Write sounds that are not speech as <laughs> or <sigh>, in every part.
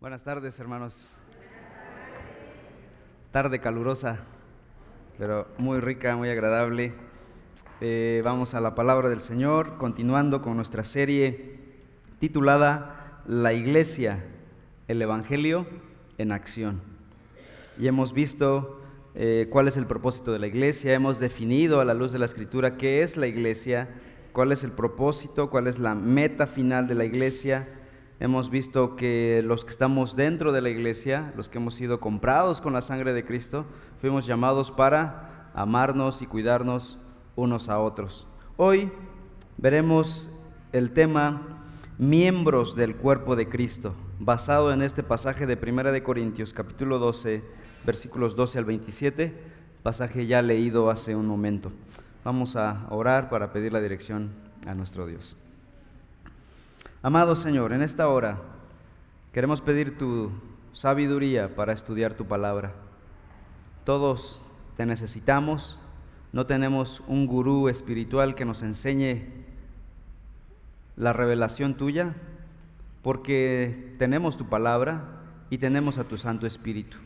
Buenas tardes, hermanos. Tarde calurosa, pero muy rica, muy agradable. Eh, vamos a la palabra del Señor, continuando con nuestra serie titulada La Iglesia, el Evangelio en acción. Y hemos visto eh, cuál es el propósito de la iglesia, hemos definido a la luz de la escritura qué es la iglesia, cuál es el propósito, cuál es la meta final de la iglesia Hemos visto que los que estamos dentro de la iglesia, los que hemos sido comprados con la sangre de Cristo, fuimos llamados para amarnos y cuidarnos unos a otros. Hoy veremos el tema miembros del cuerpo de Cristo, basado en este pasaje de Primera de Corintios, capítulo 12, versículos 12 al 27, pasaje ya leído hace un momento. Vamos a orar para pedir la dirección a nuestro Dios. Amado Señor, en esta hora queremos pedir tu sabiduría para estudiar tu palabra. Todos te necesitamos, no tenemos un gurú espiritual que nos enseñe la revelación tuya, porque tenemos tu palabra y tenemos a tu Santo Espíritu.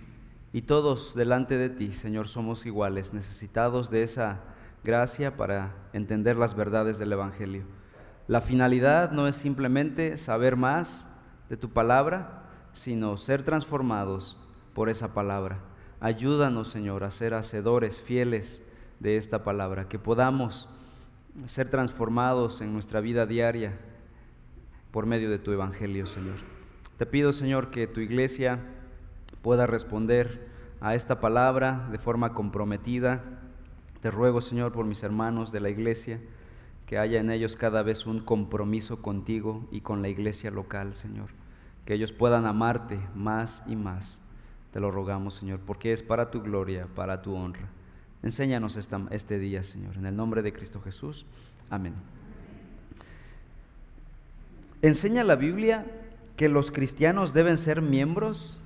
Y todos delante de ti, Señor, somos iguales, necesitados de esa gracia para entender las verdades del Evangelio. La finalidad no es simplemente saber más de tu palabra, sino ser transformados por esa palabra. Ayúdanos, Señor, a ser hacedores fieles de esta palabra, que podamos ser transformados en nuestra vida diaria por medio de tu evangelio, Señor. Te pido, Señor, que tu iglesia pueda responder a esta palabra de forma comprometida. Te ruego, Señor, por mis hermanos de la iglesia que haya en ellos cada vez un compromiso contigo y con la iglesia local, Señor. Que ellos puedan amarte más y más. Te lo rogamos, Señor, porque es para tu gloria, para tu honra. Enséñanos este día, Señor, en el nombre de Cristo Jesús. Amén. ¿Enseña la Biblia que los cristianos deben ser miembros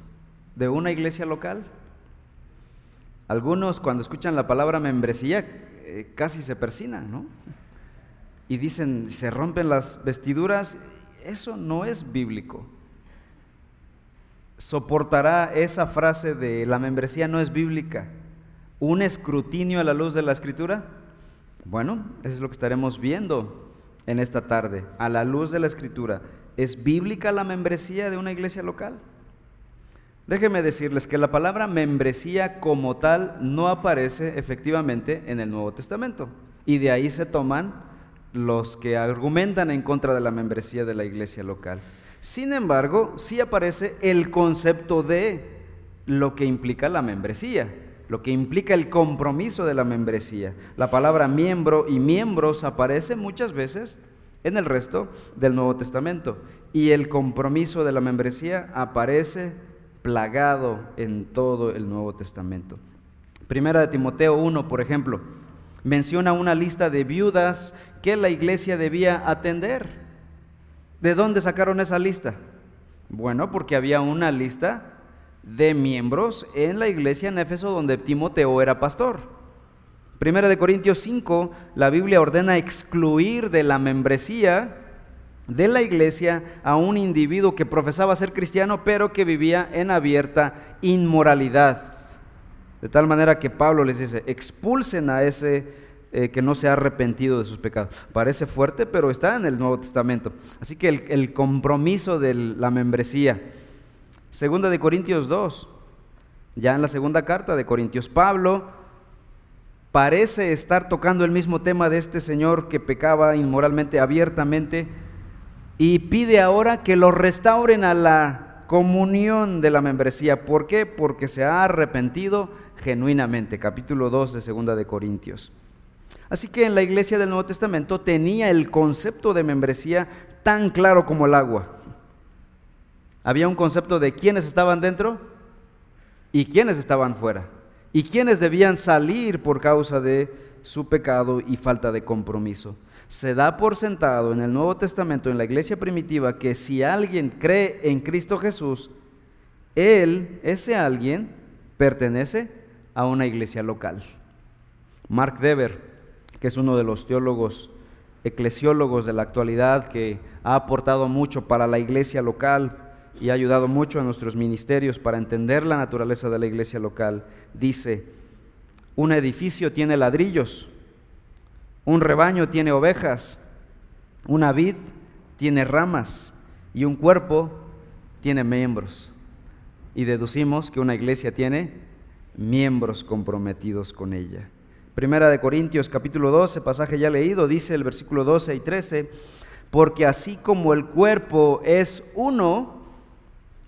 de una iglesia local? Algunos cuando escuchan la palabra membresía eh, casi se persinan, ¿no? Y dicen, se rompen las vestiduras, eso no es bíblico. ¿Soportará esa frase de la membresía no es bíblica un escrutinio a la luz de la escritura? Bueno, eso es lo que estaremos viendo en esta tarde, a la luz de la escritura. ¿Es bíblica la membresía de una iglesia local? Déjenme decirles que la palabra membresía como tal no aparece efectivamente en el Nuevo Testamento y de ahí se toman los que argumentan en contra de la membresía de la iglesia local. Sin embargo, sí aparece el concepto de lo que implica la membresía, lo que implica el compromiso de la membresía. La palabra miembro y miembros aparece muchas veces en el resto del Nuevo Testamento y el compromiso de la membresía aparece plagado en todo el Nuevo Testamento. Primera de Timoteo 1, por ejemplo, menciona una lista de viudas que la iglesia debía atender. ¿De dónde sacaron esa lista? Bueno, porque había una lista de miembros en la iglesia en Éfeso donde Timoteo era pastor. Primera de Corintios 5, la Biblia ordena excluir de la membresía de la iglesia a un individuo que profesaba ser cristiano pero que vivía en abierta inmoralidad. De tal manera que Pablo les dice, expulsen a ese eh, que no se ha arrepentido de sus pecados. Parece fuerte, pero está en el Nuevo Testamento. Así que el, compromiso de la membresía. Segunda de Corintios 2, ya en la segunda carta de Corintios, Pablo parece estar tocando el mismo tema de este señor que pecaba inmoralmente, abiertamente, y pide ahora que lo restauren a la comunión de la membresía. ¿Por qué? Porque se ha arrepentido genuinamente. Capítulo 2 de Segunda de Corintios. Así que en la iglesia del Nuevo Testamento tenía el concepto de membresía tan claro como el agua. Había un concepto de quiénes estaban dentro y quiénes estaban fuera. Y quiénes debían salir por causa de su pecado y falta de compromiso. Se da por sentado en el Nuevo Testamento, en la iglesia primitiva, que si alguien cree en Cristo Jesús, él, ese alguien, pertenece a una iglesia local. Mark Dever, que es uno de los teólogos eclesiólogos de la actualidad que ha aportado mucho para la iglesia local, y ha ayudado mucho a nuestros ministerios para entender la naturaleza de la iglesia local. Dice, un edificio tiene ladrillos, un rebaño tiene ovejas, una vid tiene ramas y un cuerpo tiene miembros. Y deducimos que una iglesia tiene miembros comprometidos con ella. Primera de Corintios capítulo 12, pasaje ya leído, dice el versículo 12 y 13, porque así como el cuerpo es uno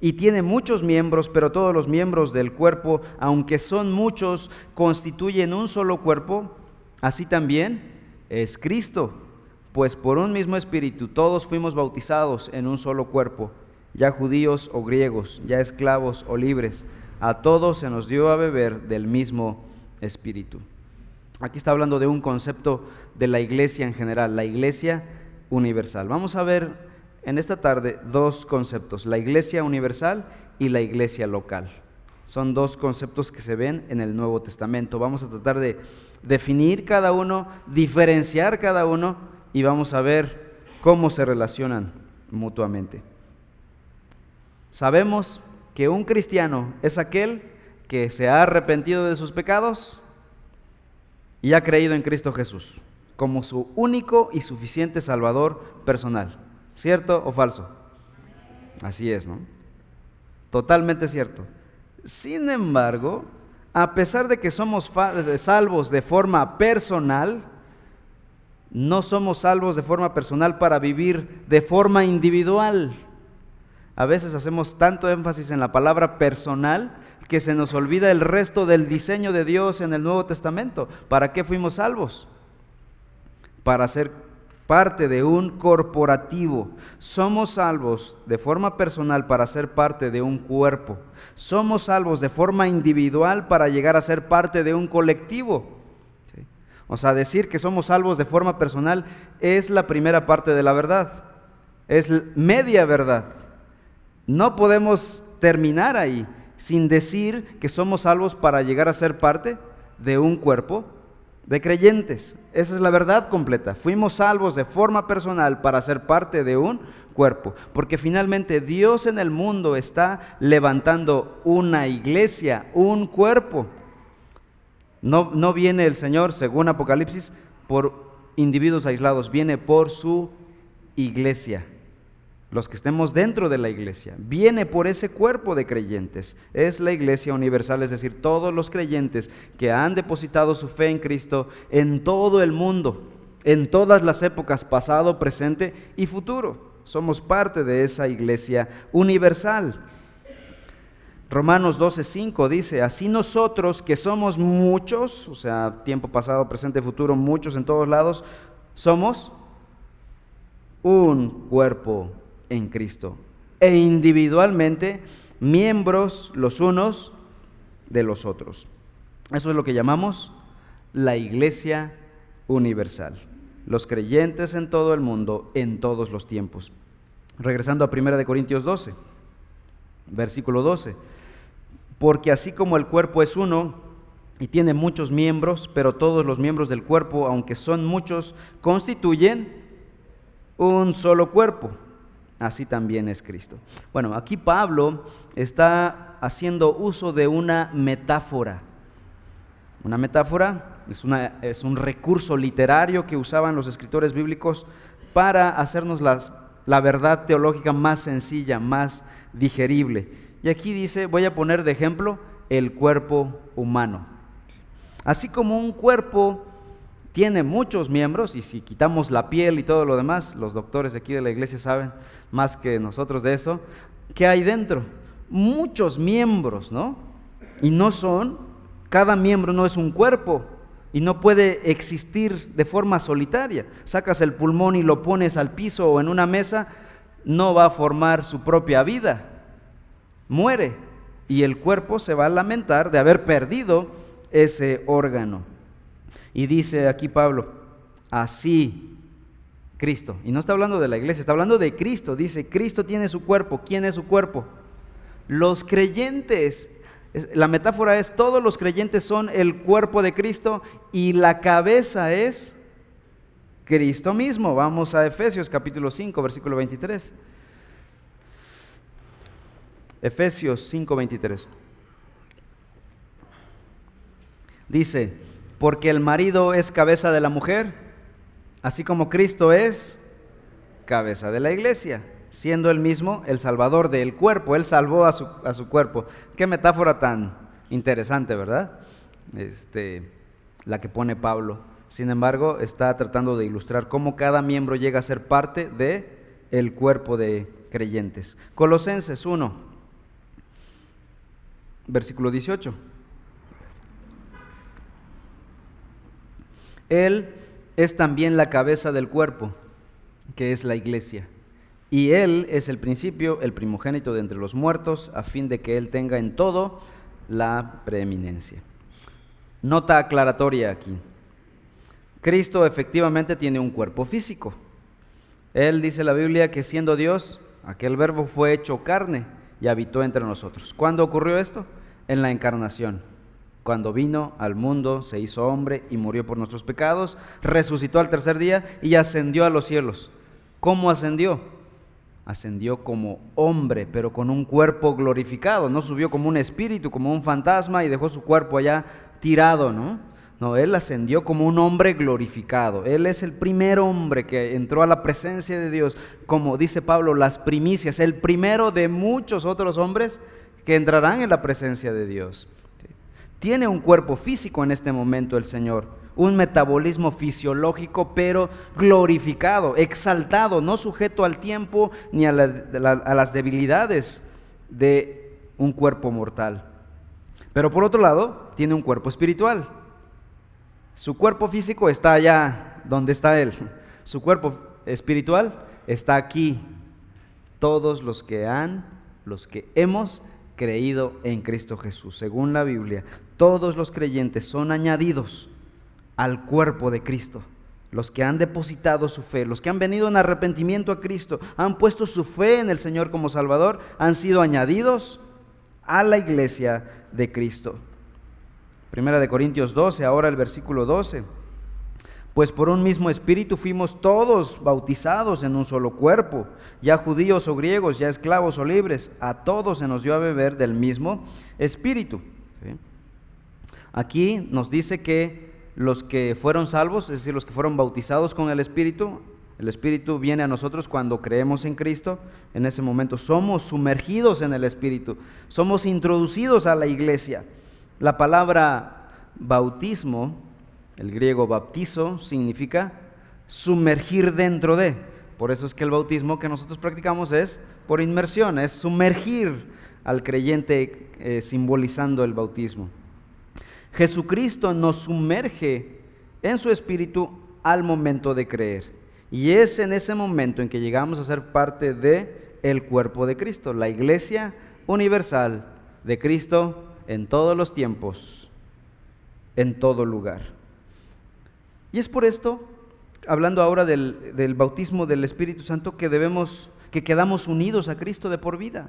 y tiene muchos miembros, pero todos los miembros del cuerpo, aunque son muchos, constituyen un solo cuerpo, así también es Cristo, pues por un mismo espíritu todos fuimos bautizados en un solo cuerpo, ya judíos o griegos, ya esclavos o libres, a todos se nos dio a beber del mismo espíritu. Aquí está hablando de un concepto de la iglesia en general, la iglesia universal. Vamos a ver en esta tarde dos conceptos, la iglesia universal y la iglesia local. Son dos conceptos que se ven en el Nuevo Testamento. Vamos a tratar de definir cada uno, diferenciar cada uno y vamos a ver cómo se relacionan mutuamente. Sabemos que un cristiano es aquel que se ha arrepentido de sus pecados y ha creído en Cristo Jesús como su único y suficiente Salvador personal. ¿Cierto o falso? Así es, ¿no? Totalmente cierto. Sin embargo, a pesar de que somos salvos de forma personal, no somos salvos de forma personal para vivir de forma individual. A veces hacemos tanto énfasis en la palabra personal que se nos olvida el resto del diseño de Dios en el Nuevo Testamento. ¿Para qué fuimos salvos? Para ser parte de un corporativo. Somos salvos de forma personal para ser parte de un cuerpo. Somos salvos de forma individual para llegar a ser parte de un colectivo. O sea, decir que somos salvos de forma personal es la primera parte de la verdad. Es media verdad. No podemos terminar ahí sin decir que somos salvos para llegar a ser parte de un cuerpo de creyentes. Esa es la verdad completa. Fuimos salvos de forma personal para ser parte de un cuerpo, porque finalmente Dios en el mundo está levantando una iglesia, un cuerpo. No, no viene el Señor, según Apocalipsis, por individuos aislados, viene por su iglesia los que estemos dentro de la iglesia, viene por ese cuerpo de creyentes. Es la iglesia universal, es decir, todos los creyentes que han depositado su fe en Cristo en todo el mundo, en todas las épocas, pasado, presente y futuro. Somos parte de esa iglesia universal. Romanos 12:5 dice, así nosotros que somos muchos, o sea, tiempo pasado, presente, futuro, muchos en todos lados, somos un cuerpo en Cristo e individualmente miembros los unos de los otros. Eso es lo que llamamos la iglesia universal. Los creyentes en todo el mundo, en todos los tiempos. Regresando a 1 Corintios 12, versículo 12. Porque así como el cuerpo es uno y tiene muchos miembros, pero todos los miembros del cuerpo, aunque son muchos, constituyen un solo cuerpo así también es Cristo. Bueno, aquí Pablo está haciendo uso de una metáfora. Una metáfora es, un recurso literario que usaban los escritores bíblicos para hacernos la verdad teológica más sencilla, más digerible. Y aquí dice, voy a poner de ejemplo el cuerpo humano. Así como un cuerpo tiene muchos miembros y si quitamos la piel y todo lo demás, los doctores aquí de la iglesia saben más que nosotros de eso, ¿qué hay dentro? Muchos miembros, ¿no? Y no son, cada miembro no es un cuerpo y no puede existir de forma solitaria. Sacas el pulmón y lo pones al piso o en una mesa, no va a formar su propia vida, muere y el cuerpo se va a lamentar de haber perdido ese órgano. Y dice aquí Pablo, así Cristo. Y no está hablando de la iglesia, está hablando de Cristo. Dice, Cristo tiene su cuerpo. ¿Quién es su cuerpo? Los creyentes. La metáfora es, todos los creyentes son el cuerpo de Cristo y la cabeza es Cristo mismo. Vamos a Efesios capítulo 5, versículo 23. Efesios 5:23. Dice, porque el marido es cabeza de la mujer, así como Cristo es cabeza de la iglesia, siendo él mismo el salvador del cuerpo. Él salvó a su, a su cuerpo. Qué metáfora tan interesante, ¿verdad? Este, la que pone Pablo. Sin embargo, está tratando de ilustrar cómo cada miembro llega a ser parte de el cuerpo de creyentes. Colosenses 1, versículo 18. Él es también la cabeza del cuerpo, que es la iglesia. Y Él es el principio, el primogénito de entre los muertos, a fin de que Él tenga en todo la preeminencia. Nota aclaratoria aquí. Cristo efectivamente tiene un cuerpo físico. Él dice la Biblia que siendo Dios, aquel verbo fue hecho carne y habitó entre nosotros. ¿Cuándo ocurrió esto? En la encarnación. Cuando vino al mundo, se hizo hombre y murió por nuestros pecados, resucitó al tercer día y ascendió a los cielos. ¿Cómo ascendió? Ascendió como hombre, pero con un cuerpo glorificado. No subió como un espíritu, como un fantasma y dejó su cuerpo allá tirado, ¿no? No, Él ascendió como un hombre glorificado. Él es el primer hombre que entró a la presencia de Dios, como dice Pablo, las primicias, el primero de muchos otros hombres que entrarán en la presencia de Dios. Tiene un cuerpo físico en este momento el Señor, un metabolismo fisiológico, pero glorificado, exaltado, no sujeto al tiempo ni a, las debilidades de un cuerpo mortal. Pero por otro lado, tiene un cuerpo espiritual su cuerpo físico está allá donde está Él. Su cuerpo espiritual está aquí. Todos los que han, los que hemos creído en Cristo Jesús. Según la Biblia, todos los creyentes son añadidos al cuerpo de Cristo. Los que han depositado su fe, los que han venido en arrepentimiento a Cristo, han puesto su fe en el Señor como Salvador, han sido añadidos a la iglesia de Cristo. Primera de Corintios 12, ahora el versículo 12. Pues por un mismo espíritu fuimos todos bautizados en un solo cuerpo, ya judíos o griegos, ya esclavos o libres, a todos se nos dio a beber del mismo espíritu. Aquí nos dice que los que fueron salvos, es decir, los que fueron bautizados con el espíritu, el espíritu viene a nosotros cuando creemos en Cristo, en ese momento somos sumergidos en el espíritu, somos introducidos a la iglesia. La palabra bautismo, el griego baptizo, significa sumergir dentro de. Por eso es que el bautismo que nosotros practicamos es por inmersión, es sumergir al creyente eh, simbolizando el bautismo. Jesucristo nos sumerge en su espíritu al momento de creer. Y es en ese momento en que llegamos a ser parte de el cuerpo de Cristo, la iglesia universal de Cristo en todos los tiempos, en todo lugar. Y es por esto, hablando ahora del, bautismo del Espíritu Santo, que debemos, que quedamos unidos a Cristo de por vida.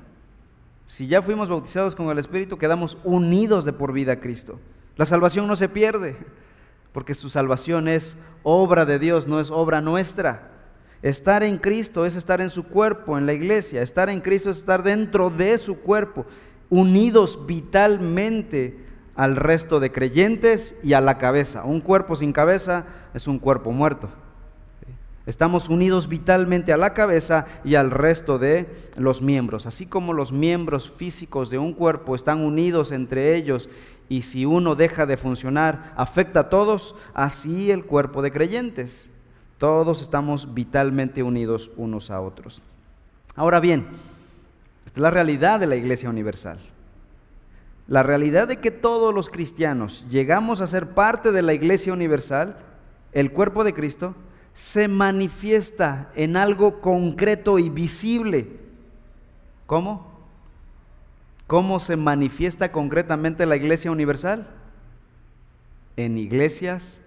Si ya fuimos bautizados con el Espíritu, quedamos unidos de por vida a Cristo. La salvación no se pierde, porque su salvación es obra de Dios, no es obra nuestra. Estar en Cristo es estar en su cuerpo, en la iglesia. Estar en Cristo es estar dentro de su cuerpo unidos vitalmente al resto de creyentes y a la cabeza. Un cuerpo sin cabeza es un cuerpo muerto. Estamos unidos vitalmente a la cabeza y al resto de los miembros. Así como los miembros físicos de un cuerpo están unidos entre ellos y si uno deja de funcionar afecta a todos, así el cuerpo de creyentes. Todos estamos vitalmente unidos unos a otros. Ahora bien, esta es la realidad de la Iglesia Universal. La realidad de que todos los cristianos llegamos a ser parte de la Iglesia Universal, el cuerpo de Cristo, se manifiesta en algo concreto y visible. ¿Cómo? ¿Cómo se manifiesta concretamente la Iglesia Universal? En iglesias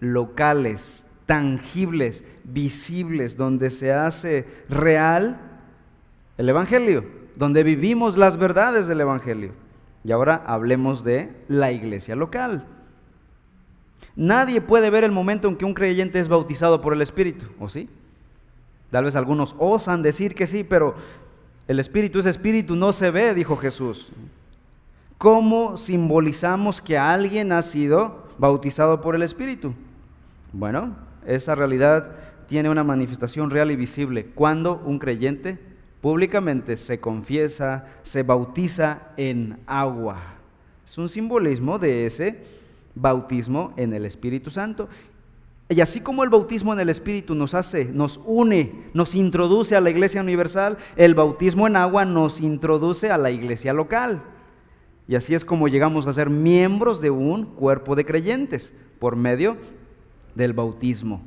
locales, tangibles, visibles, donde se hace real el Evangelio, donde vivimos las verdades del Evangelio. Y ahora hablemos de la iglesia local. Nadie puede ver el momento en que un creyente es bautizado por el Espíritu, ¿o sí? Tal vez algunos osan decir que sí, pero El espíritu es espíritu, no se ve, dijo Jesús. ¿Cómo simbolizamos que alguien ha sido bautizado por el espíritu? Bueno, esa realidad tiene una manifestación real y visible cuando un creyente públicamente se confiesa, se bautiza en agua. Es un simbolismo de ese bautismo en el Espíritu Santo. Y así como el bautismo en el Espíritu nos hace, nos une, nos introduce a la iglesia universal, el bautismo en agua nos introduce a la iglesia local. Y así es como llegamos a ser miembros de un cuerpo de creyentes por medio del bautismo.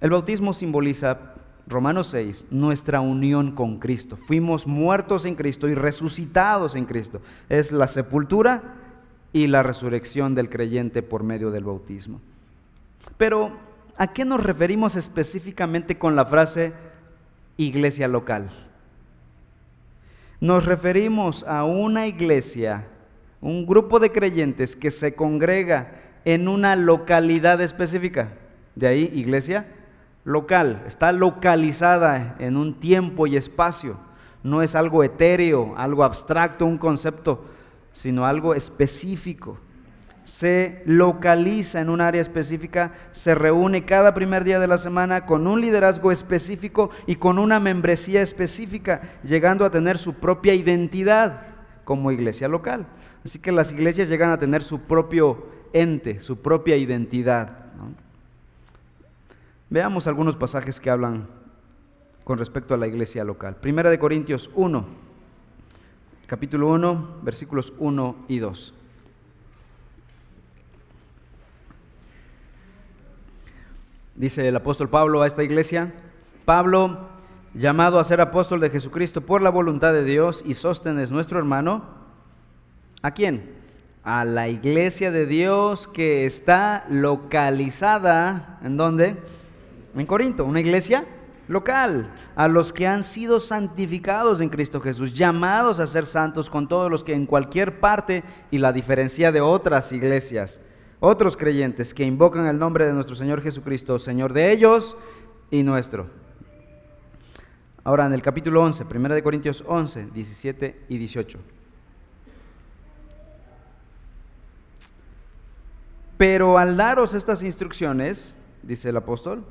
El bautismo simboliza, Romanos 6, nuestra unión con Cristo. Fuimos muertos en Cristo y resucitados en Cristo. Es la sepultura y la resurrección del creyente por medio del bautismo. Pero, ¿a qué nos referimos específicamente con la frase iglesia local? Nos referimos a una iglesia, un grupo de creyentes que se congrega en una localidad específica. De ahí, iglesia local, está localizada en un tiempo y espacio. No es algo etéreo, algo abstracto, un concepto, sino algo específico se localiza en un área específica, se reúne cada primer día de la semana con un liderazgo específico y con una membresía específica, llegando a tener su propia identidad como iglesia local. Así que las iglesias llegan a tener su propio ente, su propia identidad. Veamos algunos pasajes que hablan con respecto a la iglesia local. Primera de Corintios 1, capítulo 1, versículos 1 y 2. dice el apóstol Pablo a esta iglesia, Pablo, llamado a ser apóstol de Jesucristo por la voluntad de Dios y Sóstenes nuestro hermano, ¿a quién? A la iglesia de Dios que está localizada, ¿en dónde? En Corinto, una iglesia local, a los que han sido santificados en Cristo Jesús, llamados a ser santos con todos los que en cualquier parte y la diferencia de otras iglesias otros creyentes que invocan el nombre de nuestro Señor Jesucristo, Señor de ellos y nuestro. Ahora en el capítulo 11, 1 de Corintios 11, 17 y 18. Pero al daros estas instrucciones, dice el apóstol,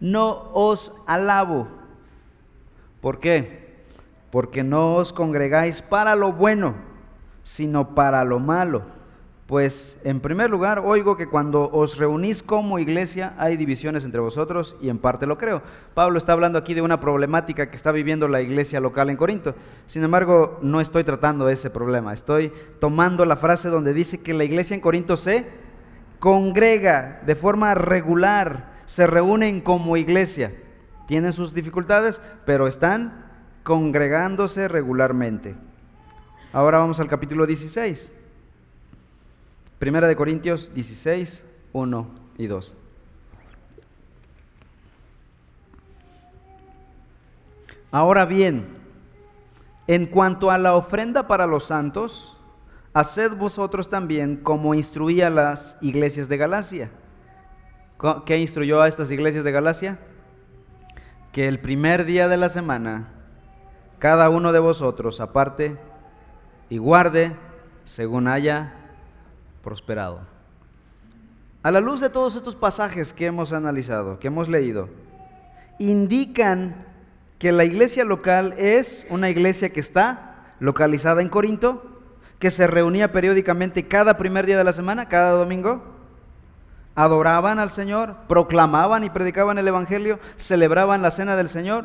no os alabo. ¿Por qué? Porque no os congregáis para lo bueno, sino para lo malo pues en primer lugar, oigo que cuando os reunís como iglesia hay divisiones entre vosotros y en parte lo creo. Pablo está hablando aquí de una problemática que está viviendo la iglesia local en Corinto. Sin embargo, no estoy tratando ese problema. Estoy tomando la frase donde dice que la iglesia en Corinto se congrega de forma regular, se reúnen como iglesia. Tienen sus dificultades, pero están congregándose regularmente. Ahora vamos al capítulo 16. Primera de Corintios 16, 1 y 2. Ahora bien, en cuanto a la ofrenda para los santos, haced vosotros también como instruía las iglesias de Galacia. ¿Qué instruyó a estas iglesias de Galacia? Que el primer día de la semana, cada uno de vosotros aparte y guarde según haya prosperado. A la luz de todos estos pasajes que hemos analizado, que hemos leído, indican que la iglesia local es una iglesia que está localizada en Corinto, que se reunía periódicamente cada primer día de la semana, cada domingo, adoraban al Señor, proclamaban y predicaban el Evangelio, celebraban la cena del Señor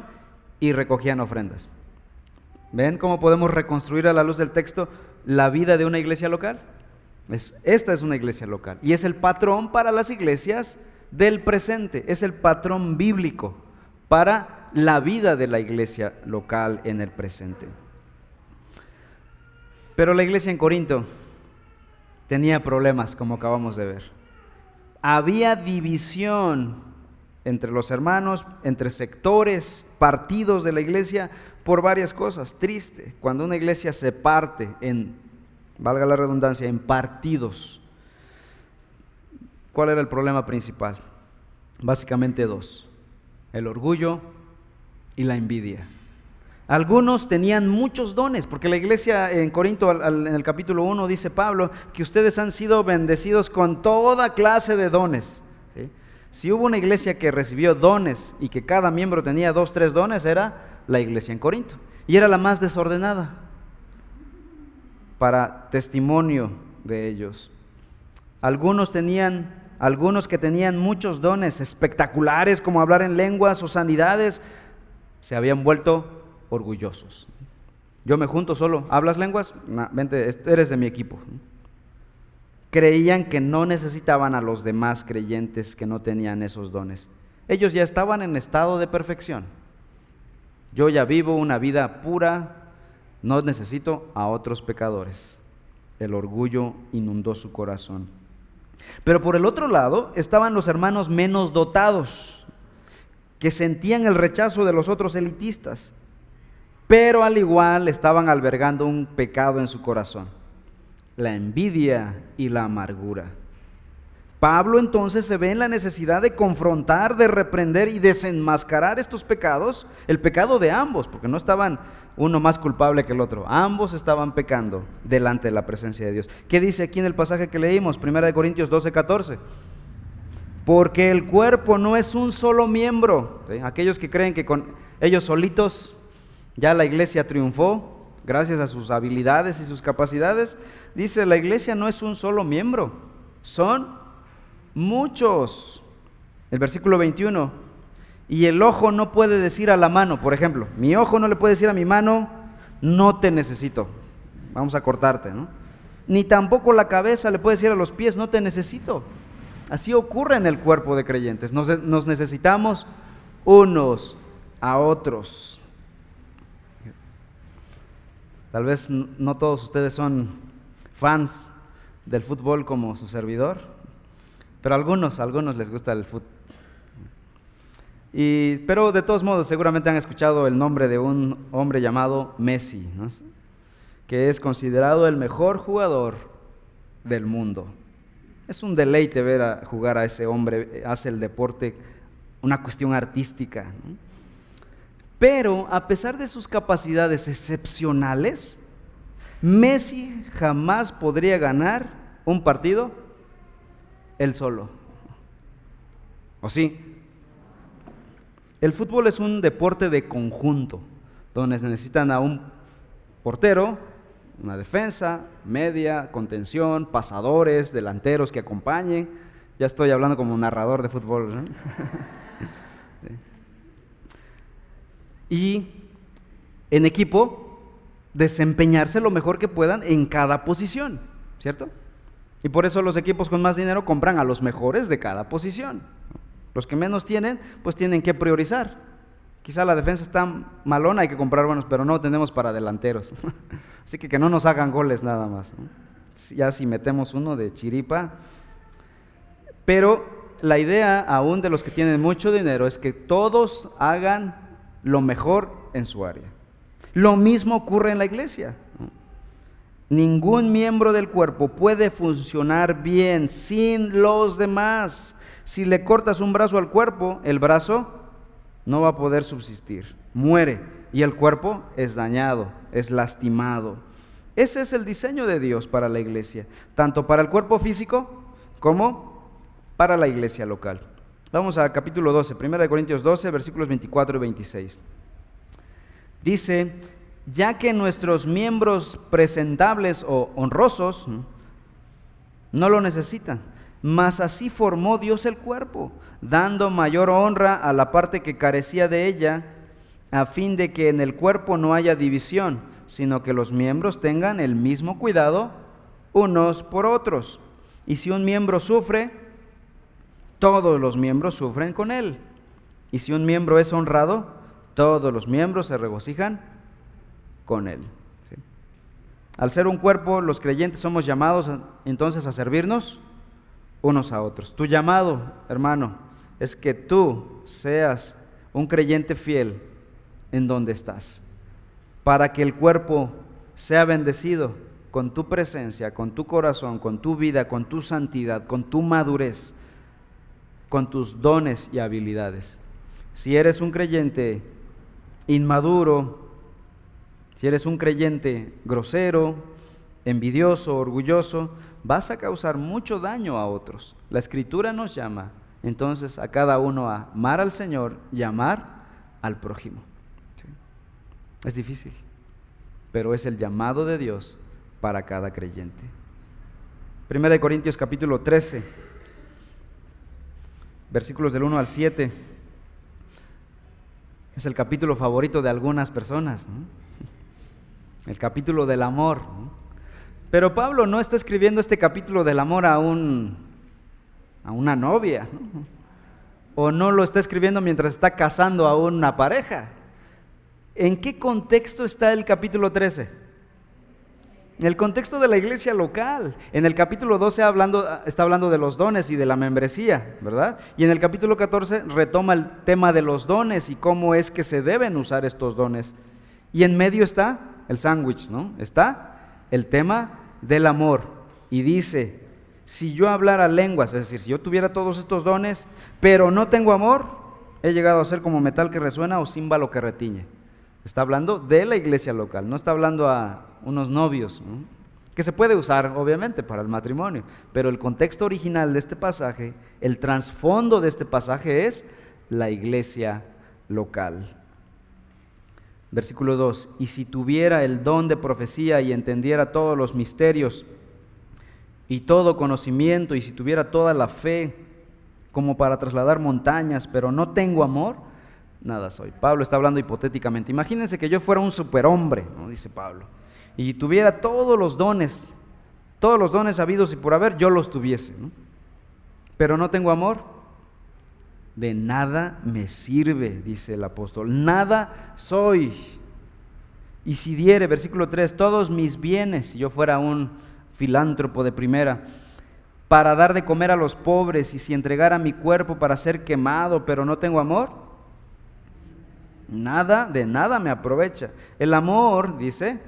y recogían ofrendas. ¿Ven cómo podemos reconstruir a la luz del texto la vida de una iglesia local? esta es una iglesia local y es el patrón para las iglesias del presente, es el patrón bíblico para la vida de la iglesia local en el presente. Pero la iglesia en Corinto tenía problemas, como acabamos de ver. Había división entre los hermanos, entre sectores, partidos de la iglesia, por varias cosas. Triste, cuando una iglesia se parte en valga la redundancia, en partidos. ¿Cuál era el problema principal? Básicamente dos, el orgullo y la envidia. Algunos tenían muchos dones, porque la iglesia en Corinto, en el capítulo 1, dice Pablo, que ustedes han sido bendecidos con toda clase de dones. Si hubo una iglesia que recibió dones y que cada miembro tenía dos, tres dones, era la iglesia en Corinto. Y era la más desordenada para testimonio de ellos. Algunos tenían, algunos que tenían muchos dones espectaculares como hablar en lenguas o sanidades, se habían vuelto orgullosos. Yo me junto solo, ¿hablas lenguas? vente, eres de mi equipo creían que no necesitaban a los demás creyentes que no tenían esos dones. Ellos ya estaban en estado de perfección. Yo ya vivo una vida pura, no necesito a otros pecadores. El orgullo inundó su corazón. Pero por el otro lado estaban los hermanos menos dotados, que sentían el rechazo de los otros elitistas, pero al igual estaban albergando un pecado en su corazón la envidia y la amargura. Pablo entonces se ve en la necesidad de confrontar, de reprender y desenmascarar estos pecados, el pecado de ambos, porque no estaban uno más culpable que el otro, ambos estaban pecando delante de la presencia de Dios. ¿Qué dice aquí en el pasaje que leímos, 1 Corintios 12, 14? Porque el cuerpo no es un solo miembro. Aquellos que creen que con ellos solitos ya la iglesia triunfó, gracias a sus habilidades y sus capacidades, dice, la iglesia no es un solo miembro, son muchos. El versículo 21, y el ojo no puede decir a la mano, por ejemplo, mi ojo no le puede decir a mi mano, no te necesito, vamos a cortarte, ¿no? Ni tampoco la cabeza le puede decir a los pies, no te necesito. Así ocurre en el cuerpo de creyentes, nos, nos necesitamos unos a otros. Tal vez no todos ustedes son fans del fútbol como su servidor, pero algunos, algunos les gusta el fútbol. Pero de todos modos, seguramente han escuchado el nombre de un hombre llamado Messi, que es considerado el mejor jugador del mundo. Es un deleite ver a jugar a ese hombre, hace el deporte una cuestión artística. Pero a pesar de sus capacidades excepcionales, Messi jamás podría ganar un partido él solo. ¿O sí? El fútbol es un deporte de conjunto, donde necesitan a un portero, una defensa, media, contención, pasadores, delanteros que acompañen. Ya estoy hablando como narrador de fútbol. <laughs> y en equipo desempeñarse lo mejor que puedan en cada posición, ¿cierto? Y por eso los equipos con más dinero compran a los mejores de cada posición. Los que menos tienen, pues tienen que priorizar. Quizá la defensa está malona, hay que comprar buenos, pero no tenemos para delanteros. <laughs> Así que que no nos hagan goles nada más. Ya si metemos uno de chiripa. Pero la idea aún de los que tienen mucho dinero es que todos hagan lo mejor en su área. Lo mismo ocurre en la iglesia. Ningún miembro del cuerpo puede funcionar bien sin los demás. Si le cortas un brazo al cuerpo, el brazo no va a poder subsistir, muere y el cuerpo es dañado, es lastimado. Ese es el diseño de Dios para la iglesia, tanto para el cuerpo físico como para la iglesia local. Vamos a capítulo 12, 1 Corintios 12, versículos 24 y 26. Dice, ya que nuestros miembros presentables o honrosos no lo necesitan, mas así formó Dios el cuerpo, dando mayor honra a la parte que carecía de ella, a fin de que en el cuerpo no haya división, sino que los miembros tengan el mismo cuidado unos por otros. Y si un miembro sufre, todos los miembros sufren con él. Y si un miembro es honrado, todos los miembros se regocijan con él. Al ser un cuerpo, los creyentes somos llamados entonces a servirnos unos a otros. Tu llamado, hermano, es que tú seas un creyente fiel en donde estás, para que el cuerpo sea bendecido con tu presencia, con tu corazón, con tu vida, con tu santidad, con tu madurez con tus dones y habilidades. Si eres un creyente inmaduro, Si eres un creyente grosero, envidioso, orgulloso, vas a causar mucho daño a otros. La escritura nos llama entonces a cada uno a amar al Señor y amar al prójimo. Es difícil, pero es el llamado de Dios para cada creyente. Primera de Corintios capítulo 13, versículos del 1 al 7. Es el capítulo favorito de algunas personas, el capítulo del amor. Pero Pablo no está escribiendo este capítulo del amor a, un, a una novia, o no lo está escribiendo mientras está casando a una pareja. ¿En qué contexto está el capítulo 13? En el contexto de la iglesia local. En el capítulo 12 hablando, está hablando de los dones y de la membresía, ¿verdad? Y en el capítulo 14 retoma el tema de los dones y cómo es que se deben usar estos dones. Y en medio está el sándwich, ¿no? Está el tema del amor. Y dice, si yo hablara lenguas, es decir, si yo tuviera todos estos dones, pero no tengo amor, he llegado a ser como metal que resuena o címbalo que retiñe. Está hablando de la iglesia local, no está hablando a unos novios, que se puede usar obviamente para el matrimonio, pero el contexto original de este pasaje, el trasfondo de este pasaje es la iglesia local. Versículo 2, y si tuviera el don de profecía y entendiera todos los misterios y todo conocimiento, y si tuviera toda la fe como para trasladar montañas, pero no tengo amor, nada soy. Pablo está hablando hipotéticamente. Imagínense que yo fuera un superhombre, dice Pablo, y tuviera todos los dones, todos los dones habidos y por haber, yo los tuviese. Pero no tengo amor, de nada me sirve, dice el apóstol. Nada soy. Y si diere, versículo 3, todos mis bienes, si yo fuera un filántropo de primera, para dar de comer a los pobres y si entregara mi cuerpo para ser quemado, pero no tengo amor, Nada, de nada me aprovecha. El amor, dice,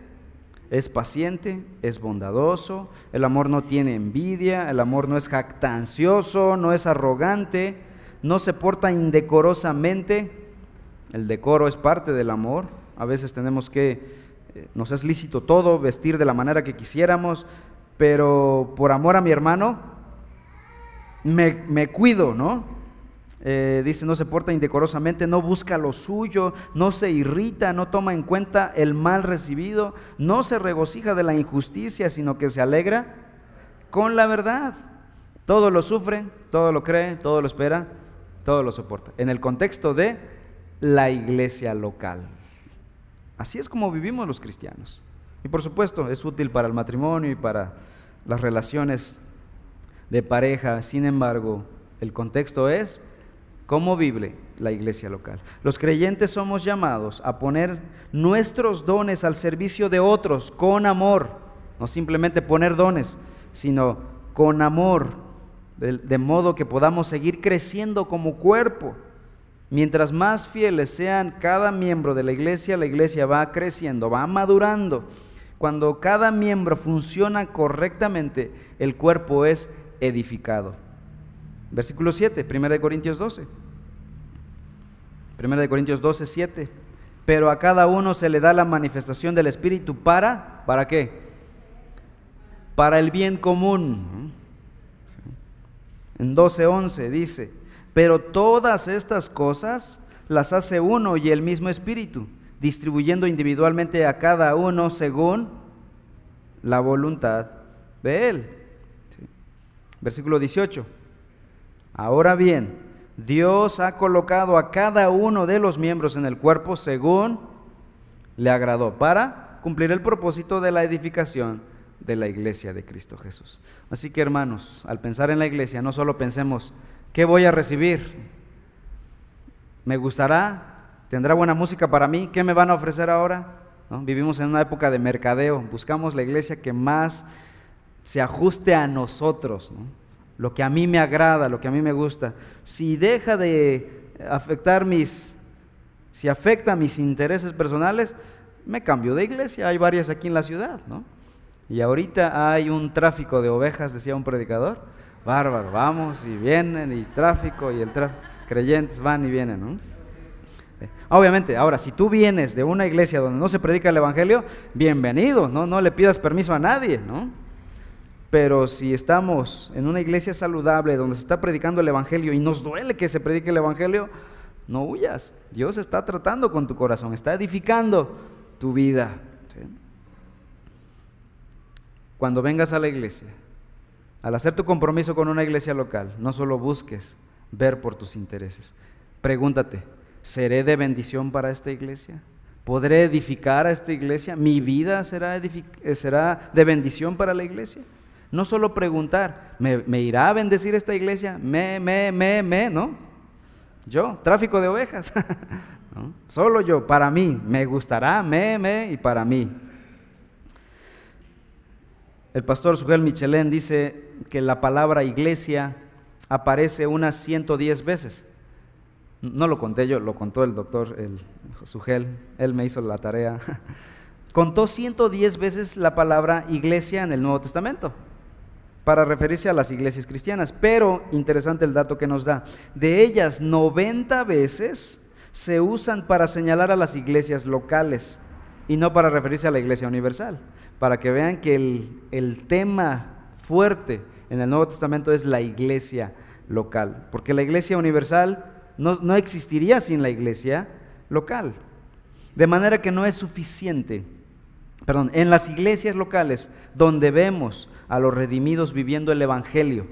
es paciente, es bondadoso, el amor no tiene envidia, el amor no es jactancioso, no es arrogante, no se porta indecorosamente. El decoro es parte del amor. A veces tenemos que, eh, nos es lícito todo, vestir de la manera que quisiéramos, pero por amor a mi hermano, me, me cuido, ¿no? Eh, dice, no se porta indecorosamente, no busca lo suyo, no se irrita, no toma en cuenta el mal recibido, no se regocija de la injusticia, sino que se alegra con la verdad. Todo lo sufre, todo lo cree, todo lo espera, todo lo soporta. En el contexto de la iglesia local. Así es como vivimos los cristianos. Y por supuesto, es útil para el matrimonio y para las relaciones de pareja. Sin embargo, el contexto es ¿Cómo vive la iglesia local? Los creyentes somos llamados a poner nuestros dones al servicio de otros con amor, no simplemente poner dones, sino con amor, de, modo que podamos seguir creciendo como cuerpo. Mientras más fieles sean cada miembro de la iglesia, la iglesia va creciendo, va madurando. Cuando cada miembro funciona correctamente, el cuerpo es edificado. Versículo 7, 1 Corintios 12. 1 Corintios 12, 7. Pero a cada uno se le da la manifestación del Espíritu para, ¿para qué? Para el bien común. En 12, 11 dice, pero todas estas cosas las hace uno y el mismo Espíritu, distribuyendo individualmente a cada uno según la voluntad de Él. Versículo 18. Ahora bien, Dios ha colocado a cada uno de los miembros en el cuerpo según le agradó, para cumplir el propósito de la edificación de la iglesia de Cristo Jesús. Así que hermanos, al pensar en la iglesia, no solo pensemos, ¿qué voy a recibir? ¿Me gustará? ¿Tendrá buena música para mí? ¿Qué me van a ofrecer ahora? Vivimos en una época de mercadeo, buscamos la iglesia que más se ajuste a nosotros. ¿no? Lo que a mí me agrada, lo que a mí me gusta, si deja de afectar mis, si afecta mis intereses personales, me cambio de iglesia. Hay varias aquí en la ciudad, ¿no? Y ahorita hay un tráfico de ovejas, decía un predicador. Bárbaro, vamos y vienen y tráfico y el tráfico, creyentes van y vienen, ¿no? Obviamente, ahora, si tú vienes de una iglesia donde no se predica el Evangelio, bienvenido, no, no le pidas permiso a nadie, ¿no? Pero si estamos en una iglesia saludable donde se está predicando el Evangelio y nos duele que se predique el Evangelio, no huyas. Dios está tratando con tu corazón, está edificando tu vida. Cuando vengas a la iglesia, al hacer tu compromiso con una iglesia local, no solo busques ver por tus intereses. Pregúntate, ¿seré de bendición para esta iglesia? ¿Podré edificar a esta iglesia? ¿Mi vida será, será de bendición para la iglesia? No solo preguntar, ¿me, irá a bendecir esta iglesia? Me, me, me, me, ¿no? Yo, tráfico de ovejas. <laughs> Solo yo, para mí, me gustará, me, me y para mí. El pastor Sugel Michelén dice que la palabra iglesia aparece unas 110 veces. No lo conté yo, lo contó el doctor el Sugel, él me hizo la tarea. <laughs> Contó 110 veces la palabra iglesia en el Nuevo Testamento para referirse a las iglesias cristianas. Pero interesante el dato que nos da. De ellas, 90 veces se usan para señalar a las iglesias locales y no para referirse a la iglesia universal. Para que vean que el, tema fuerte en el Nuevo Testamento es la iglesia local. Porque la iglesia universal no, no existiría sin la iglesia local. De manera que no es suficiente perdón, en las iglesias locales donde vemos a los redimidos viviendo el Evangelio,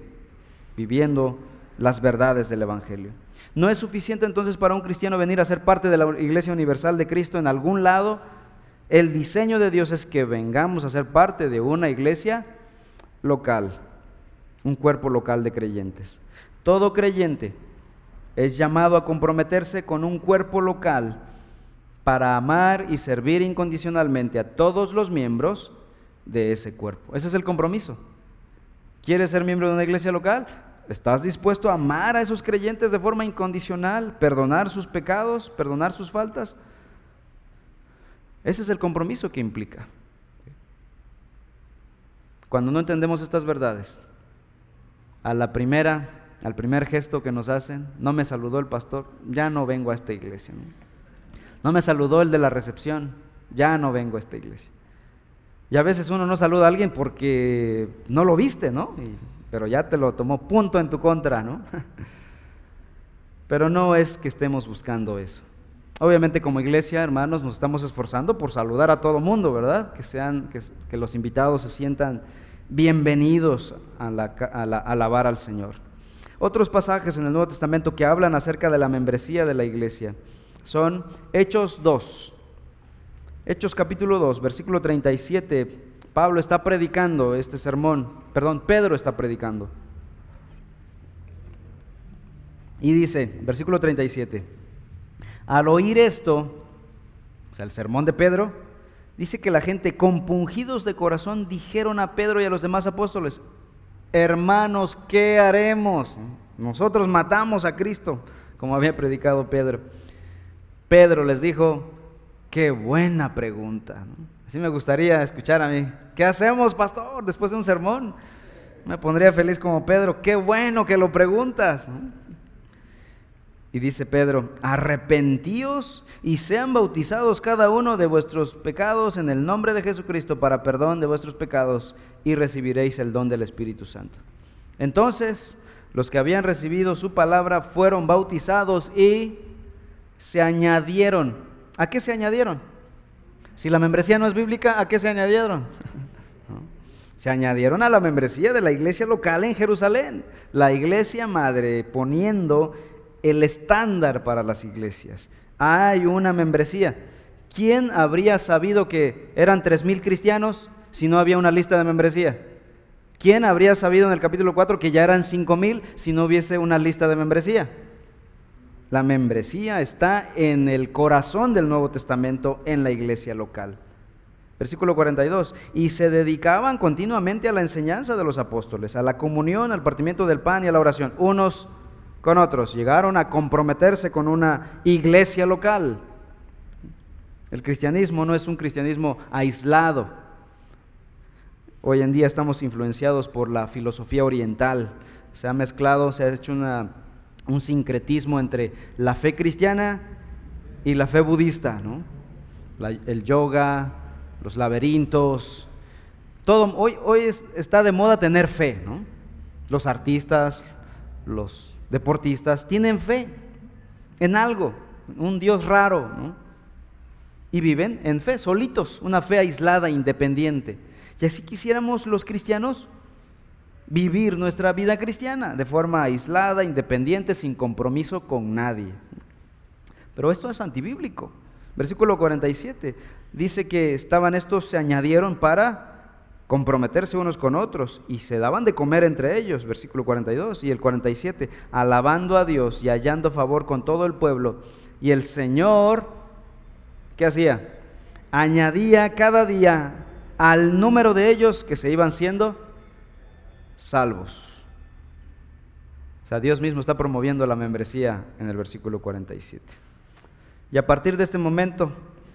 viviendo las verdades del Evangelio. ¿No es suficiente entonces para un cristiano venir a ser parte de la Iglesia Universal de Cristo en algún lado? El diseño de Dios es que vengamos a ser parte de una iglesia local, un cuerpo local de creyentes. Todo creyente es llamado a comprometerse con un cuerpo local para amar y servir incondicionalmente a todos los miembros de ese cuerpo. Ese es el compromiso. ¿Quieres ser miembro de una iglesia local? ¿Estás dispuesto a amar a esos creyentes de forma incondicional, perdonar sus pecados, perdonar sus faltas? Ese es el compromiso que implica. Cuando no entendemos estas verdades, a la primera, al primer gesto que nos hacen, no me saludó el pastor, ya no vengo a esta iglesia. Me saludó el de la recepción, ya no vengo a esta iglesia. Y a veces uno no saluda a alguien porque no lo viste, ¿no? pero ya te lo tomó punto en tu contra, ¿no? <laughs> pero no es que estemos buscando eso. Obviamente como iglesia, hermanos, nos estamos esforzando por saludar a todo mundo, ¿verdad? Que, sean, que, los invitados se sientan bienvenidos a, a alabar al Señor. Otros pasajes en el Nuevo Testamento que hablan acerca de la membresía de la iglesia son Hechos 2. Hechos capítulo 2, versículo 37. Pablo está predicando este sermón, perdón, Pedro está predicando. Y dice, versículo 37, al oír esto, o sea, el sermón de Pedro, dice que la gente compungidos de corazón dijeron a Pedro y a los demás apóstoles, hermanos, ¿qué haremos? Nosotros matamos a Cristo, como había predicado Pedro. Pedro les dijo, qué buena pregunta. Así me gustaría escuchar a mí. ¿Qué hacemos, pastor, después de un sermón? Me pondría feliz como Pedro. Qué bueno que lo preguntas. Y dice Pedro, arrepentíos y sean bautizados cada uno de vuestros pecados en el nombre de Jesucristo para perdón de vuestros pecados y recibiréis el don del Espíritu Santo. Entonces, los que habían recibido su palabra fueron bautizados y se añadieron. ¿A qué se añadieron? Si la membresía no es bíblica, ¿a qué se añadieron? <laughs> Se añadieron a la membresía de la iglesia local en Jerusalén, la iglesia madre, poniendo el estándar para las iglesias. Hay una membresía. ¿Quién habría sabido que eran tres mil cristianos si no había una lista de membresía? ¿Quién habría sabido en el capítulo 4 que ya eran cinco mil si no hubiese una lista de membresía? La membresía está en el corazón del Nuevo Testamento en la iglesia local. Versículo 42. Y se dedicaban continuamente a la enseñanza de los apóstoles, a la comunión, al partimiento del pan y a la oración, unos con otros. Llegaron a comprometerse con una iglesia local. El cristianismo no es un cristianismo aislado. Hoy en día estamos influenciados por la filosofía oriental. Se ha mezclado, se ha hecho una un sincretismo entre la fe cristiana y la fe budista, ¿no? el yoga, los laberintos, todo, hoy, hoy está de moda tener fe, ¿no? Los artistas, los deportistas tienen fe en algo, un Dios raro, ¿no? Y viven en fe, solitos, una fe aislada, independiente. Y así quisiéramos los cristianos vivir nuestra vida cristiana de forma aislada, independiente, sin compromiso con nadie. Pero esto es antibíblico. Versículo 47 dice que estaban estos, se añadieron para comprometerse unos con otros y se daban de comer entre ellos, versículo 42 y el 47, alabando a Dios y hallando favor con todo el pueblo. Y el Señor, ¿qué hacía? Añadía cada día al número de ellos que se iban siendo salvos. O sea, Dios mismo está promoviendo la membresía en el versículo 47. Y a partir de este momento,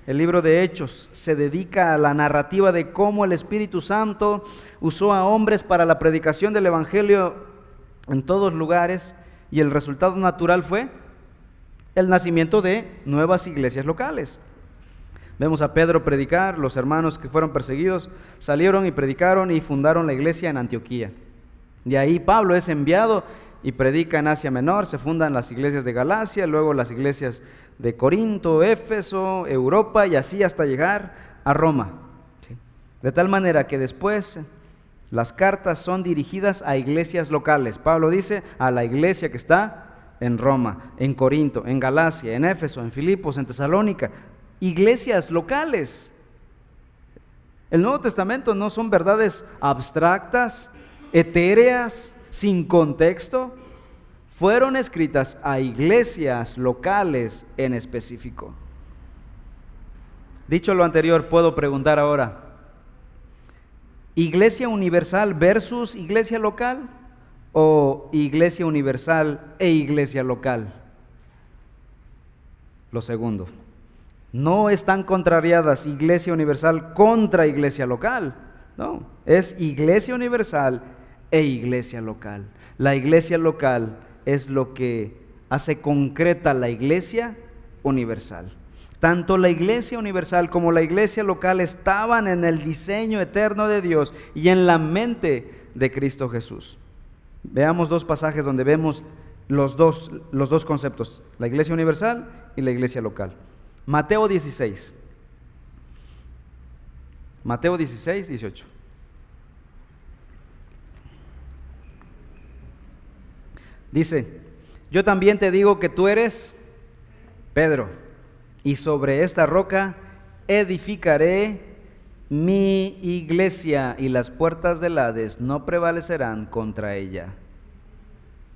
el libro de Hechos se dedica a la narrativa de cómo el Espíritu Santo usó a hombres para la predicación del Evangelio en todos lugares y el resultado natural fue el nacimiento de nuevas iglesias locales. Vemos a Pedro predicar, los hermanos que fueron perseguidos salieron y predicaron y fundaron la iglesia en Antioquía. De ahí Pablo es enviado y predica en Asia Menor, se fundan las iglesias de Galacia, luego las iglesias de Corinto, Éfeso, Europa y así hasta llegar a Roma. De tal manera que después las cartas son dirigidas a iglesias locales. Pablo dice a la iglesia que está en Roma, en Corinto, en Galacia, en Éfeso, en Filipos, en Tesalónica, iglesias locales. El Nuevo Testamento no son verdades abstractas, etéreas, sin contexto, fueron escritas a iglesias locales en específico. Dicho lo anterior, puedo preguntar ahora, ¿iglesia universal versus iglesia local o iglesia universal e iglesia local? Lo segundo, no están contrariadas iglesia universal contra iglesia local, no, es iglesia universal e iglesia local. La iglesia local es lo que hace concreta la iglesia universal. Tanto la iglesia universal como la iglesia local estaban en el diseño eterno de Dios y en la mente de Cristo Jesús. Veamos dos pasajes donde vemos los dos, los dos conceptos, la iglesia universal y la iglesia local. Mateo 16. Mateo 16, 18. Dice, yo también te digo que tú eres Pedro, y sobre esta roca edificaré mi iglesia y las puertas del Hades no prevalecerán contra ella.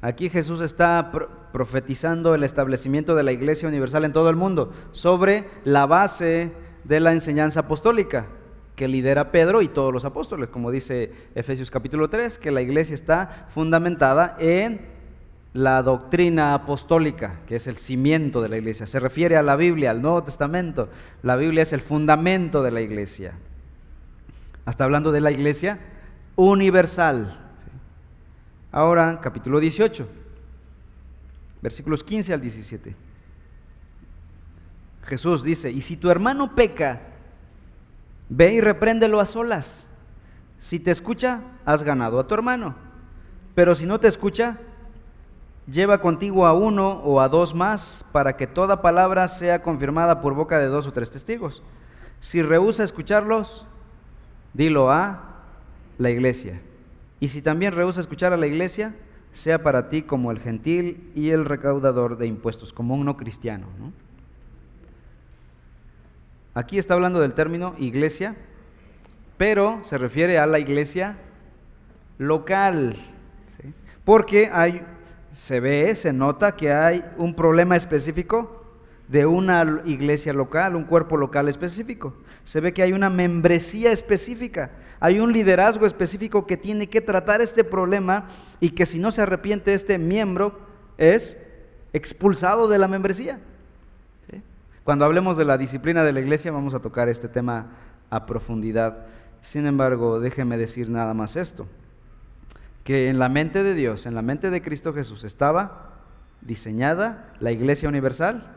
Aquí Jesús está profetizando el establecimiento de la iglesia universal en todo el mundo sobre la base de la enseñanza apostólica que lidera Pedro y todos los apóstoles, como dice Efesios capítulo 3, que la iglesia está fundamentada en la doctrina apostólica, que es el cimiento de la iglesia. Se refiere a la Biblia, al Nuevo Testamento. La Biblia es el fundamento de la iglesia. Hasta hablando de la iglesia universal. Ahora, capítulo 18, versículos 15 al 17. Jesús dice, y si tu hermano peca, ve y repréndelo a solas. Si te escucha, has ganado a tu hermano. Pero si no te escucha, Lleva contigo a uno o a dos más para que toda palabra sea confirmada por boca de dos o tres testigos. Si rehúsa escucharlos, dilo a la iglesia. Y si también rehúsa escuchar a la iglesia, sea para ti como el gentil y el recaudador de impuestos, como un no cristiano. Aquí está hablando del término iglesia, pero se refiere a la iglesia local, porque hay se ve, se nota que hay un problema específico de una iglesia local, un cuerpo local específico. Se ve que hay una membresía específica, hay un liderazgo específico que tiene que tratar este problema y que si no se arrepiente este miembro es expulsado de la membresía. Cuando hablemos de la disciplina de la iglesia vamos a tocar este tema a profundidad. Sin embargo, déjeme decir nada más esto que en la mente de Dios, en la mente de Cristo Jesús, estaba diseñada la iglesia universal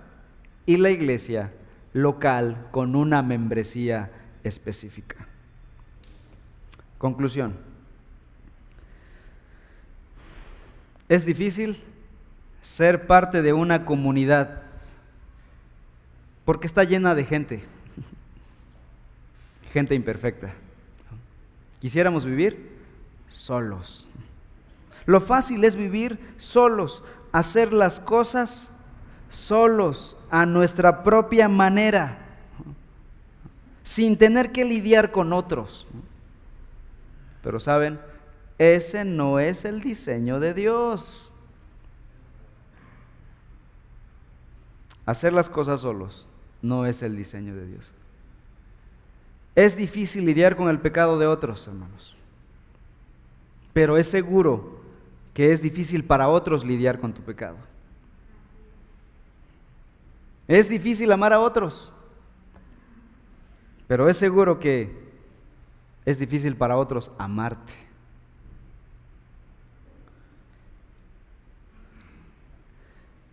y la iglesia local con una membresía específica. Conclusión. Es difícil ser parte de una comunidad porque está llena de gente, <laughs> gente imperfecta. Quisiéramos vivir solos. Lo fácil es vivir solos, hacer las cosas solos, a nuestra propia manera, sin tener que lidiar con otros. Pero saben, ese no es el diseño de Dios. Hacer las cosas solos no es el diseño de Dios. Es difícil lidiar con el pecado de otros, hermanos. Pero es seguro que es difícil para otros lidiar con tu pecado. Es difícil amar a otros, pero es seguro que es difícil para otros amarte.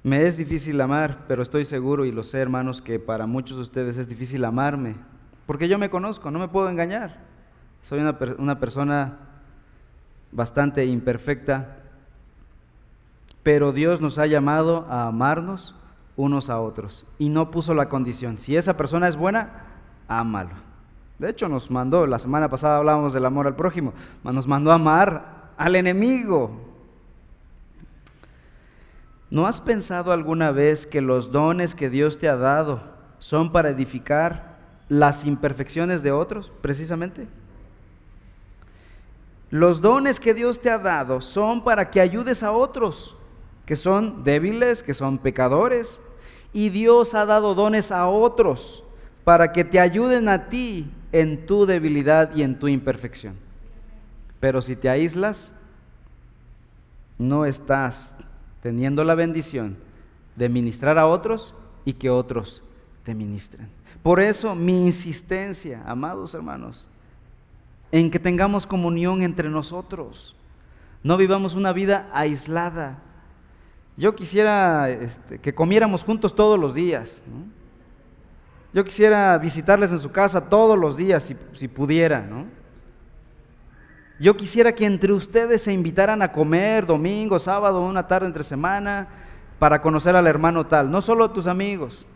Me es difícil amar, pero estoy seguro y lo sé, hermanos, que para muchos de ustedes es difícil amarme, porque yo me conozco, no me puedo engañar. Soy una, persona bastante imperfecta, pero Dios nos ha llamado a amarnos unos a otros y no puso la condición. Si esa persona es buena, ámalo. De hecho, nos mandó, la semana pasada hablábamos del amor al prójimo, nos mandó a amar al enemigo. ¿No has pensado alguna vez que los dones que Dios te ha dado son para edificar las imperfecciones de otros, precisamente? Los dones que Dios te ha dado son para que ayudes a otros que son débiles, que son pecadores, y Dios ha dado dones a otros para que te ayuden a ti en tu debilidad y en tu imperfección. Pero si te aíslas, no estás teniendo la bendición de ministrar a otros y que otros te ministren. Por eso mi insistencia, amados hermanos, en que tengamos comunión entre nosotros. No vivamos una vida aislada, yo quisiera este, que comiéramos juntos todos los días. Yo quisiera visitarles en su casa todos los días, si, si pudiera. Yo quisiera que entre ustedes se invitaran a comer domingo, sábado, una tarde entre semana, para conocer al hermano tal. No solo tus amigos,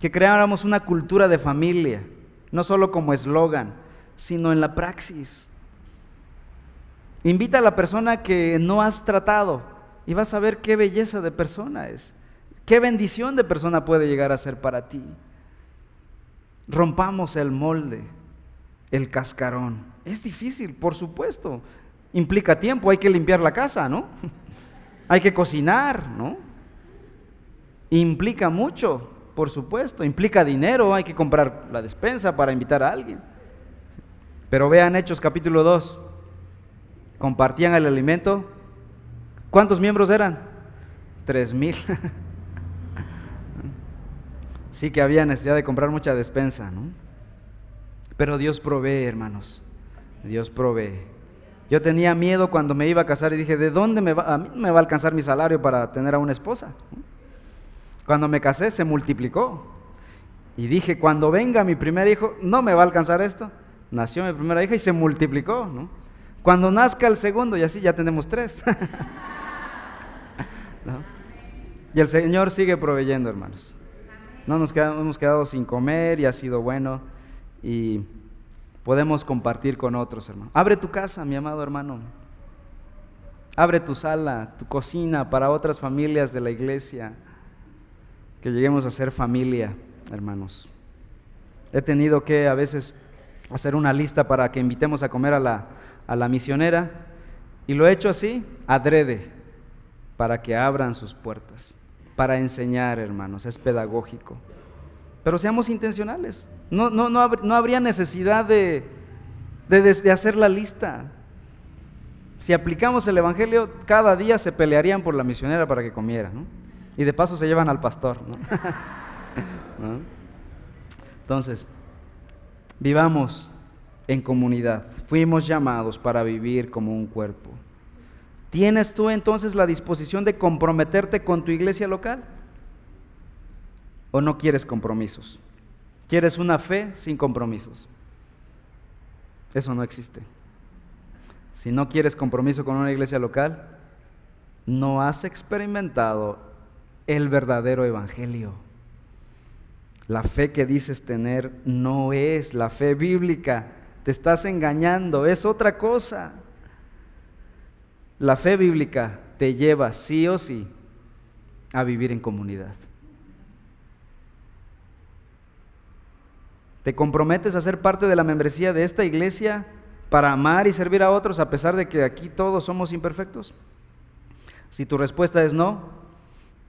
que creáramos una cultura de familia, no solo como eslogan, sino en la praxis. Invita a la persona que no has tratado, y vas a ver qué belleza de persona es, qué bendición de persona puede llegar a ser para ti. Rompamos el molde, el cascarón. Es difícil, por supuesto. Implica tiempo, hay que limpiar la casa, ¿no? <laughs> hay que cocinar, ¿no? Implica mucho, por supuesto. Implica dinero, hay que comprar la despensa para invitar a alguien. Pero vean Hechos capítulo 2. Compartían el alimento ¿Cuántos miembros eran? Tres mil. <laughs> sí que había necesidad de comprar mucha despensa, ¿no? Pero Dios provee, hermanos. Dios provee. Yo tenía miedo cuando me iba a casar y dije, ¿de dónde me va? A mí me va a alcanzar mi salario para tener a una esposa. Cuando me casé se multiplicó. Y dije, cuando venga mi primer hijo, no me va a alcanzar esto. Nació mi primera hija y se multiplicó, ¿no? Cuando nazca el segundo, y así ya tenemos tres. <laughs> Y el Señor sigue proveyendo, hermanos. No nos hemos quedado sin comer y ha sido bueno y podemos compartir con otros, hermanos. Abre tu casa, mi amado hermano. Abre tu sala, tu cocina para otras familias de la iglesia. Que lleguemos a ser familia, hermanos. He tenido que a veces hacer una lista para que invitemos a comer a la, a la misionera y lo he hecho así, adrede para que abran sus puertas, para enseñar, hermanos, es pedagógico. Pero seamos intencionales, no, no, no, no habría necesidad de, de, hacer la lista. Si aplicamos el Evangelio, cada día se pelearían por la misionera para que comiera. Y de paso se llevan al pastor. <laughs> Entonces, vivamos en comunidad. Fuimos llamados para vivir como un cuerpo. ¿Tienes tú entonces la disposición de comprometerte con tu iglesia local? o no quieres compromisos? ¿Quieres una fe sin compromisos? Eso no existe. Si no quieres compromiso con una iglesia local, no has experimentado el verdadero evangelio. La fe que dices tener no es la fe bíblica. Te estás engañando, es otra cosa. La fe bíblica te lleva sí o sí a vivir en comunidad. ¿Te comprometes a ser parte de la membresía de esta iglesia para amar y servir a otros a pesar de que aquí todos somos imperfectos? Si tu respuesta es no,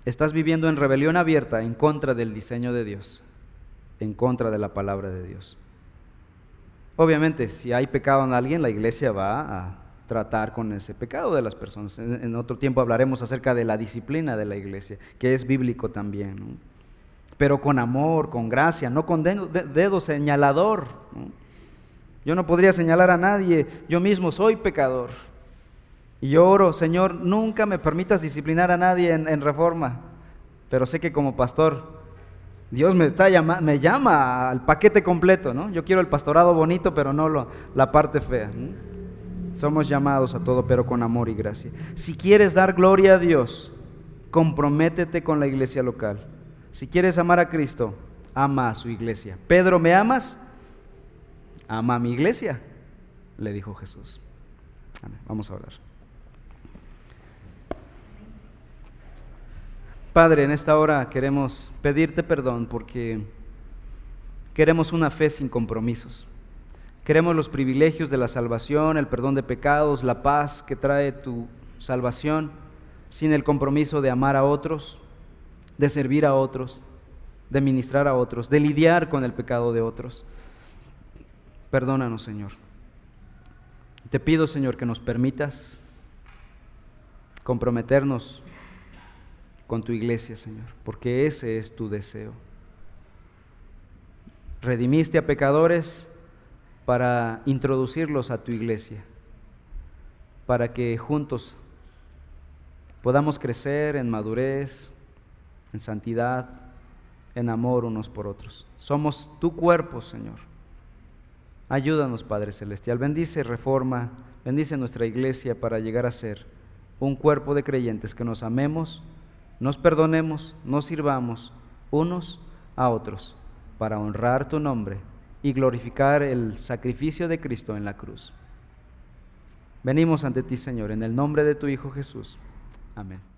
estás viviendo en rebelión abierta en contra del diseño de Dios, en contra de la palabra de Dios. Obviamente, si hay pecado en alguien, la iglesia va a tratar con ese pecado de las personas. En, otro tiempo hablaremos acerca de la disciplina de la iglesia, que es bíblico también. Pero con amor, con gracia, no con dedo, señalador. Yo no podría señalar a nadie, yo mismo soy pecador. Y oro, Señor, nunca me permitas disciplinar a nadie en, reforma, pero sé que como pastor, Dios me, está llama, me llama al paquete completo, ¿no? Yo quiero el pastorado bonito, pero no la parte fea. Somos llamados a todo, pero con amor y gracia. Si quieres dar gloria a Dios, comprométete con la iglesia local. Si quieres amar a Cristo, ama a su iglesia. Pedro, ¿me amas? Ama a mi iglesia, le dijo Jesús. Vamos a orar. Padre, en esta hora queremos pedirte perdón porque queremos una fe sin compromisos. Queremos los privilegios de la salvación, el perdón de pecados, la paz que trae tu salvación, sin el compromiso de amar a otros, de servir a otros, de ministrar a otros, de lidiar con el pecado de otros. Perdónanos, Señor. Te pido, Señor, que nos permitas comprometernos con tu iglesia, Señor, porque ese es tu deseo. Redimiste a pecadores para introducirlos a tu iglesia, para que juntos podamos crecer en madurez, en santidad, en amor unos por otros. Somos tu cuerpo, Señor. Ayúdanos, Padre Celestial. Bendice, reforma, bendice nuestra iglesia para llegar a ser un cuerpo de creyentes que nos amemos nos perdonemos, nos sirvamos unos a otros para honrar tu nombre y glorificar el sacrificio de Cristo en la cruz. Venimos ante ti, Señor, en el nombre de tu Hijo Jesús. Amén.